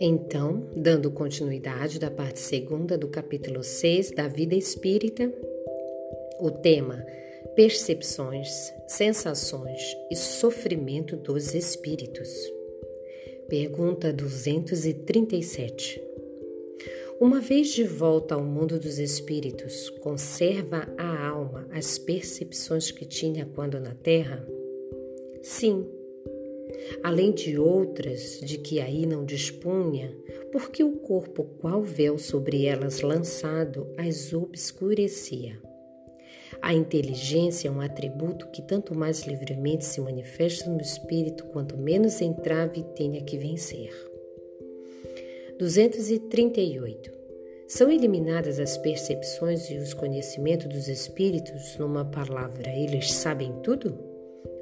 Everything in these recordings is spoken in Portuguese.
Então, dando continuidade da parte segunda do capítulo 6 da vida espírita, o tema Percepções, sensações e sofrimento dos espíritos. Pergunta 237. Uma vez de volta ao mundo dos espíritos, conserva a alma as percepções que tinha quando na Terra? Sim além de outras de que aí não dispunha, porque o corpo, qual véu sobre elas lançado, as obscurecia. A inteligência é um atributo que tanto mais livremente se manifesta no espírito, quanto menos entrave tenha que vencer. 238. São eliminadas as percepções e os conhecimentos dos espíritos, numa palavra, eles sabem tudo?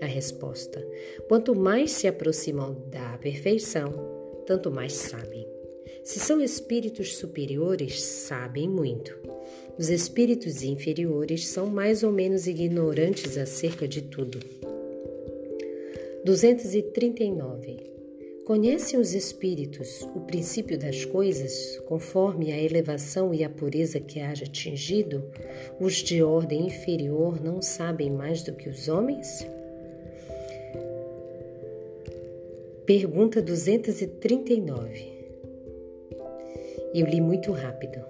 A resposta: quanto mais se aproximam da perfeição, tanto mais sabem. Se são espíritos superiores, sabem muito. Os espíritos inferiores são mais ou menos ignorantes acerca de tudo. 239. Conhecem os espíritos o princípio das coisas, conforme a elevação e a pureza que haja atingido? Os de ordem inferior não sabem mais do que os homens? Pergunta 239. Eu li muito rápido.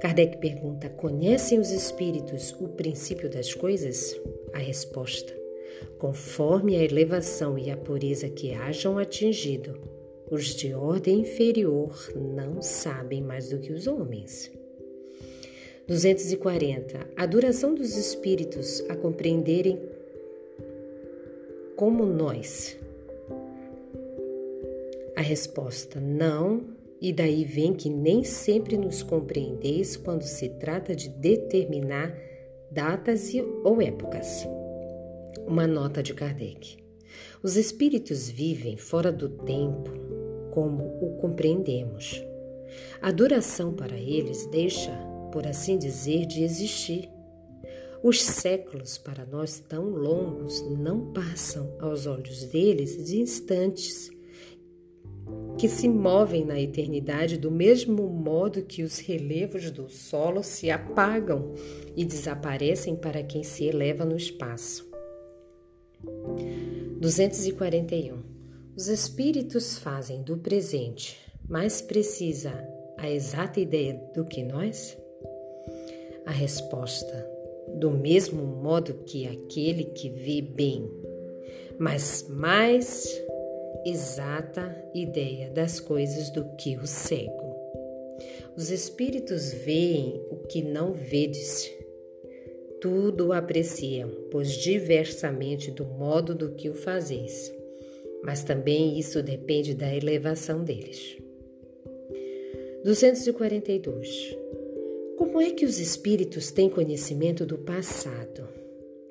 Kardec pergunta: Conhecem os espíritos o princípio das coisas? A resposta: Conforme a elevação e a pureza que hajam atingido, os de ordem inferior não sabem mais do que os homens. 240. A duração dos espíritos a compreenderem como nós, a resposta não, e daí vem que nem sempre nos compreendeis quando se trata de determinar datas e, ou épocas. Uma nota de Kardec. Os espíritos vivem fora do tempo como o compreendemos. A duração para eles deixa, por assim dizer, de existir. Os séculos para nós tão longos não passam aos olhos deles de instantes que se movem na eternidade do mesmo modo que os relevos do solo se apagam e desaparecem para quem se eleva no espaço. 241. Os espíritos fazem do presente mais precisa a exata ideia do que nós? A resposta: do mesmo modo que aquele que vê bem, mas mais exata ideia das coisas do que o cego. Os espíritos veem o que não vedes. Tudo apreciam, pois diversamente do modo do que o fazeis. Mas também isso depende da elevação deles. 242. Como é que os espíritos têm conhecimento do passado?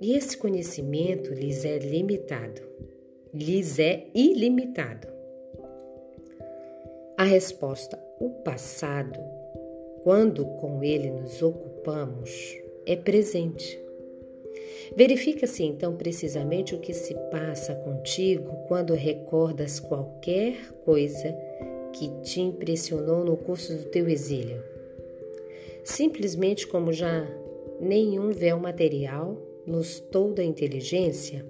E esse conhecimento lhes é limitado lhes é ilimitado. A resposta: o passado, quando com ele nos ocupamos, é presente. Verifica-se então precisamente o que se passa contigo quando recordas qualquer coisa que te impressionou no curso do teu exílio. Simplesmente como já nenhum véu material nos toda a inteligência,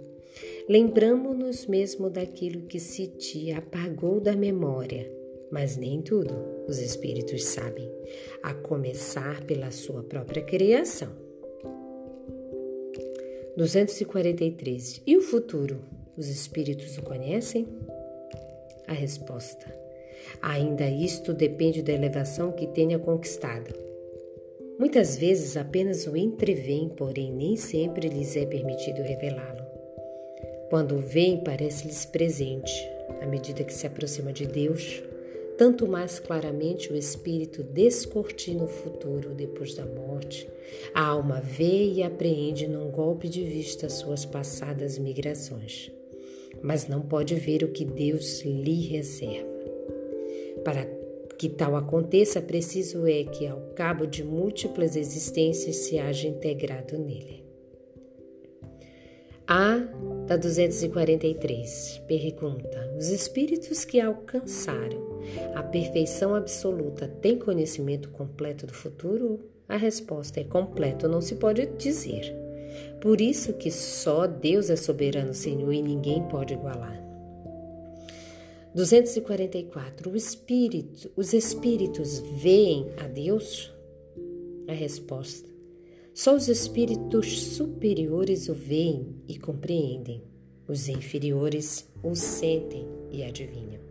Lembramo-nos mesmo daquilo que se te apagou da memória, mas nem tudo os espíritos sabem, a começar pela sua própria criação. 243. E o futuro? Os espíritos o conhecem? A resposta: Ainda isto depende da elevação que tenha conquistado. Muitas vezes apenas o entrevêm, porém nem sempre lhes é permitido revelá-lo. Quando vem, parece-lhes presente. À medida que se aproxima de Deus, tanto mais claramente o espírito descortina o futuro depois da morte. A alma vê e apreende num golpe de vista as suas passadas migrações, mas não pode ver o que Deus lhe reserva. Para que tal aconteça, preciso é que, ao cabo de múltiplas existências, se haja integrado nele. A da 243 pergunta: Os espíritos que alcançaram a perfeição absoluta têm conhecimento completo do futuro? A resposta é completo, não se pode dizer. Por isso que só Deus é soberano, Senhor, e ninguém pode igualar. 244. O espírito, os espíritos veem a Deus? A resposta: só os espíritos superiores o veem e compreendem. Os inferiores o sentem e adivinham.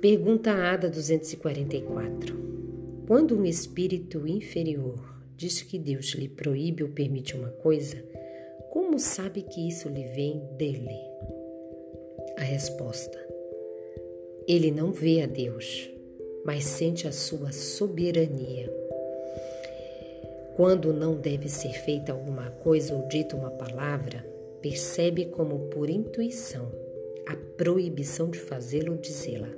Pergunta Ada 244. Quando um espírito inferior diz que Deus lhe proíbe ou permite uma coisa, como sabe que isso lhe vem dele? A resposta: Ele não vê a Deus, mas sente a sua soberania. Quando não deve ser feita alguma coisa ou dita uma palavra, percebe como por intuição a proibição de fazê-lo ou dizê-la.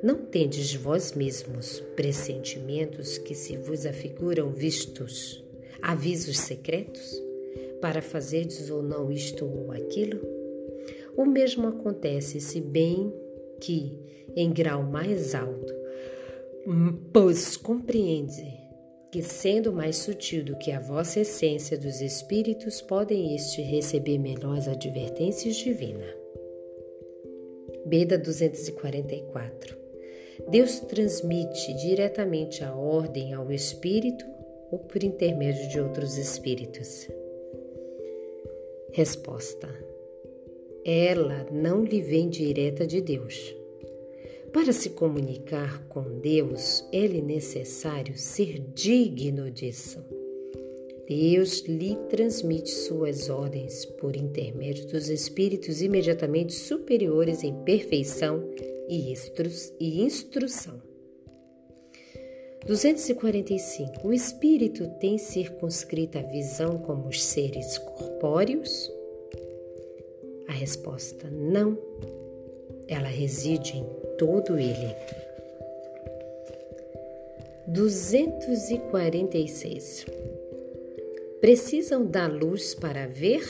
Não tendes vós mesmos pressentimentos que se vos afiguram vistos, avisos secretos, para fazerdes ou não isto ou aquilo? O mesmo acontece, se bem que, em grau mais alto, pois compreende que, sendo mais sutil do que a vossa essência dos espíritos, podem este receber melhor as advertências divinas. Beda 244 Deus transmite diretamente a ordem ao espírito ou por intermédio de outros espíritos? Resposta: ela não lhe vem direta de Deus. Para se comunicar com Deus, é necessário ser digno disso. Deus lhe transmite suas ordens por intermédio dos espíritos imediatamente superiores em perfeição e, e instrução. 245. O espírito tem circunscrita a visão como os seres corpóreos? A resposta não. Ela reside em todo ele. 246. Precisam da luz para ver?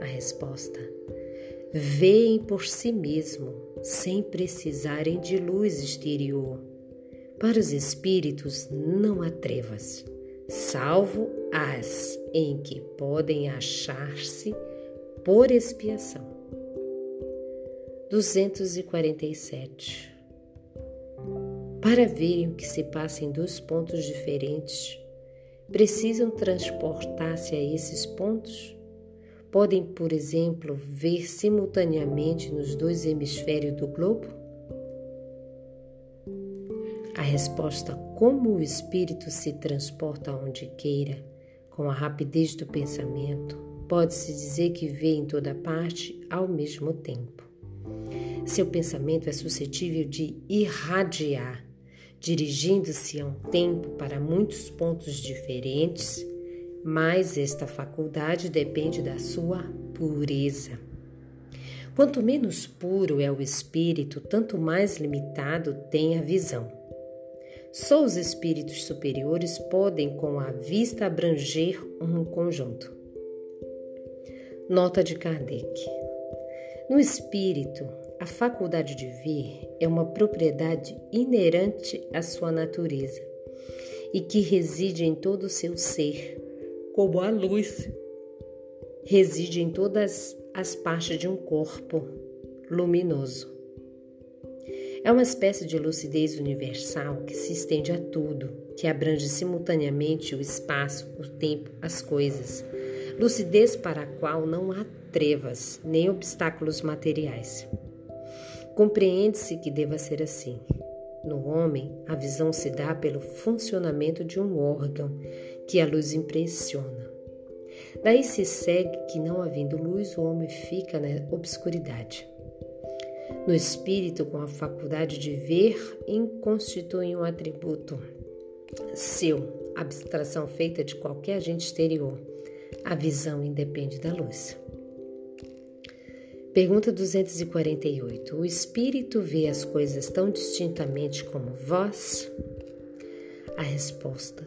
A resposta: veem por si mesmo, sem precisarem de luz exterior. Para os espíritos não há trevas, salvo as em que podem achar-se por expiação. 247. Para verem o que se passa em dois pontos diferentes, precisam transportar-se a esses pontos? Podem, por exemplo, ver simultaneamente nos dois hemisférios do globo? A resposta, como o espírito se transporta onde queira, com a rapidez do pensamento, Pode-se dizer que vê em toda parte ao mesmo tempo. Seu pensamento é suscetível de irradiar, dirigindo-se a um tempo para muitos pontos diferentes, mas esta faculdade depende da sua pureza. Quanto menos puro é o espírito, tanto mais limitado tem a visão. Só os espíritos superiores podem, com a vista, abranger um conjunto. Nota de Kardec. No espírito, a faculdade de ver é uma propriedade inerente à sua natureza e que reside em todo o seu ser, como a luz. Reside em todas as partes de um corpo luminoso. É uma espécie de lucidez universal que se estende a tudo, que abrange simultaneamente o espaço, o tempo, as coisas lucidez para a qual não há trevas nem obstáculos materiais. Compreende-se que deva ser assim. No homem, a visão se dá pelo funcionamento de um órgão que a luz impressiona. Daí se segue que, não havendo luz, o homem fica na obscuridade. No espírito, com a faculdade de ver, constitui um atributo seu, abstração feita de qualquer agente exterior a visão independe da luz. Pergunta 248. O espírito vê as coisas tão distintamente como vós? A resposta: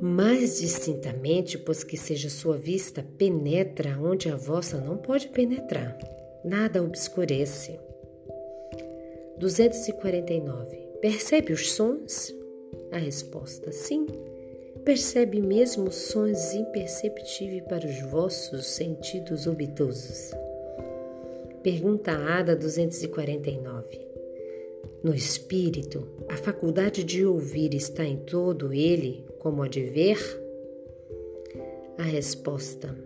mais distintamente, pois que seja sua vista penetra onde a vossa não pode penetrar. Nada obscurece. 249. Percebe os sons? A resposta: sim. Percebe mesmo sons imperceptíveis para os vossos sentidos obtusos. Pergunta Ada 249. No espírito, a faculdade de ouvir está em todo ele, como a de ver? A resposta: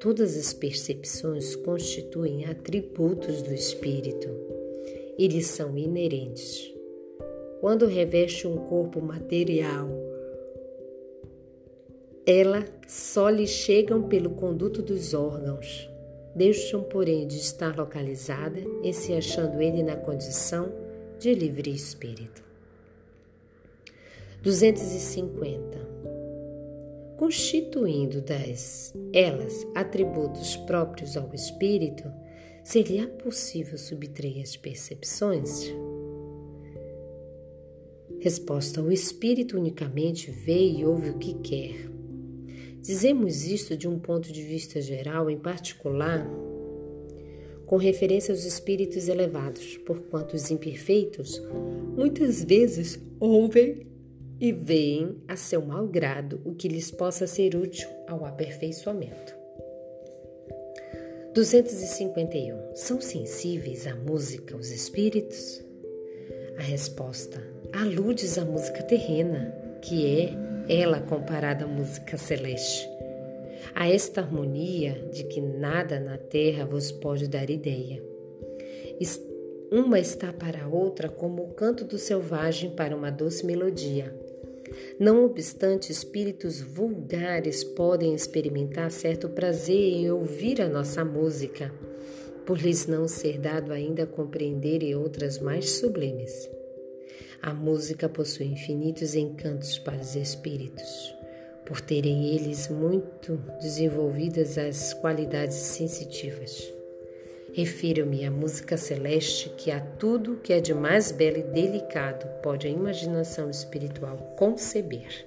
todas as percepções constituem atributos do espírito. Eles são inerentes. Quando reveste um corpo material, ela só lhe chegam pelo conduto dos órgãos. Deixam, porém, de estar localizada em se achando ele na condição de livre espírito. 250. Constituindo das elas atributos próprios ao espírito, seria possível subtrair as percepções? Resposta: O espírito unicamente vê e ouve o que quer. Dizemos isto de um ponto de vista geral, em particular, com referência aos espíritos elevados, porquanto os imperfeitos muitas vezes ouvem e veem a seu mau grado o que lhes possa ser útil ao aperfeiçoamento. 251. São sensíveis à música os espíritos? A resposta: aludes à música terrena, que é ela comparada à música celeste a esta harmonia de que nada na terra vos pode dar ideia. Uma está para a outra como o canto do selvagem para uma doce melodia. Não obstante, espíritos vulgares podem experimentar certo prazer em ouvir a nossa música, por lhes não ser dado ainda compreenderem outras mais sublimes. A música possui infinitos encantos para os espíritos por terem eles muito desenvolvidas as qualidades sensitivas. Refiro-me à música celeste, que a tudo que é de mais belo e delicado pode a imaginação espiritual conceber.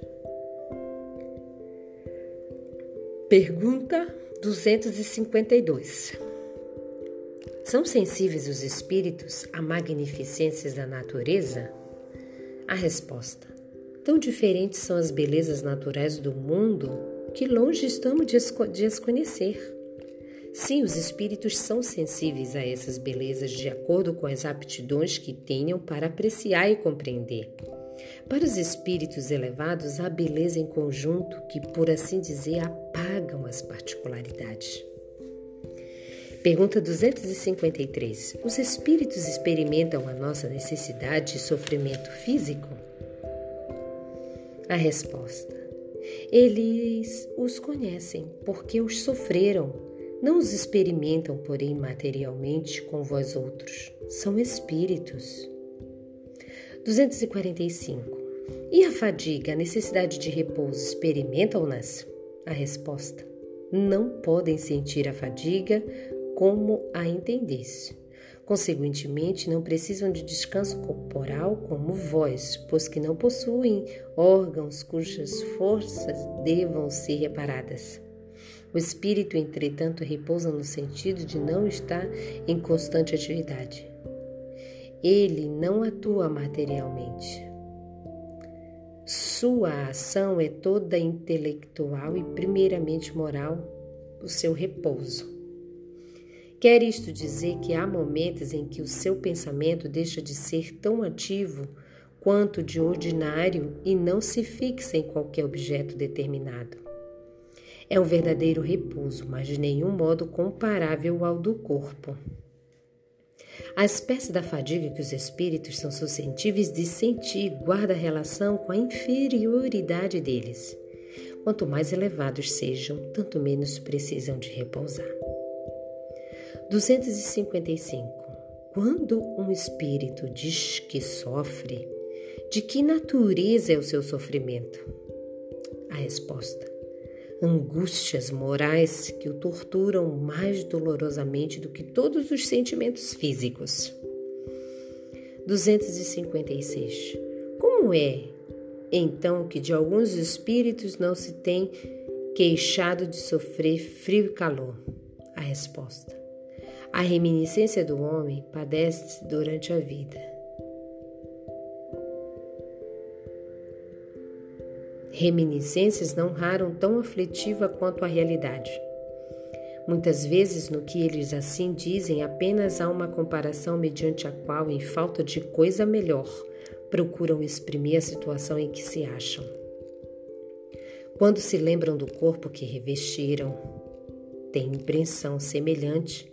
Pergunta 252. São sensíveis os espíritos a magnificências da natureza? A resposta: Tão diferentes são as belezas naturais do mundo que longe estamos de as conhecer. Sim, os espíritos são sensíveis a essas belezas de acordo com as aptidões que tenham para apreciar e compreender. Para os espíritos elevados, há beleza em conjunto que, por assim dizer, apagam as particularidades. Pergunta 253. Os espíritos experimentam a nossa necessidade de sofrimento físico? A resposta: Eles os conhecem porque os sofreram, não os experimentam, porém, materialmente com vós outros. São espíritos. 245. E a fadiga, a necessidade de repouso, experimentam-nas? A resposta: Não podem sentir a fadiga como a entendesse Consequentemente, não precisam de descanso corporal como vós, pois que não possuem órgãos cujas forças devam ser reparadas. O espírito, entretanto, repousa no sentido de não estar em constante atividade. Ele não atua materialmente. Sua ação é toda intelectual e primeiramente moral, o seu repouso. Quer isto dizer que há momentos em que o seu pensamento deixa de ser tão ativo quanto de ordinário e não se fixa em qualquer objeto determinado. É um verdadeiro repouso, mas de nenhum modo comparável ao do corpo. A espécie da fadiga que os espíritos são suscetíveis de sentir guarda relação com a inferioridade deles. Quanto mais elevados sejam, tanto menos precisam de repousar. 255. Quando um espírito diz que sofre, de que natureza é o seu sofrimento? A resposta: angústias morais que o torturam mais dolorosamente do que todos os sentimentos físicos. 256. Como é então que de alguns espíritos não se tem queixado de sofrer frio e calor? A resposta: a reminiscência do homem padece durante a vida. Reminiscências não raram tão aflitiva quanto a realidade. Muitas vezes, no que eles assim dizem, apenas há uma comparação mediante a qual, em falta de coisa melhor, procuram exprimir a situação em que se acham. Quando se lembram do corpo que revestiram, têm impressão semelhante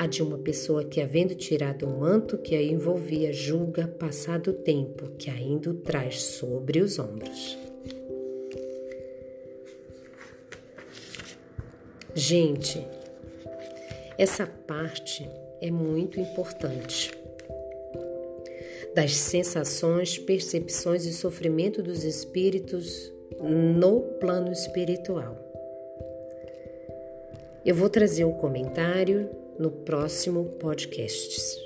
à de uma pessoa que, havendo tirado o manto que a envolvia, julga passado o tempo que ainda o traz sobre os ombros. Gente, essa parte é muito importante. Das sensações, percepções e sofrimento dos espíritos no plano espiritual. Eu vou trazer um comentário no próximo podcast.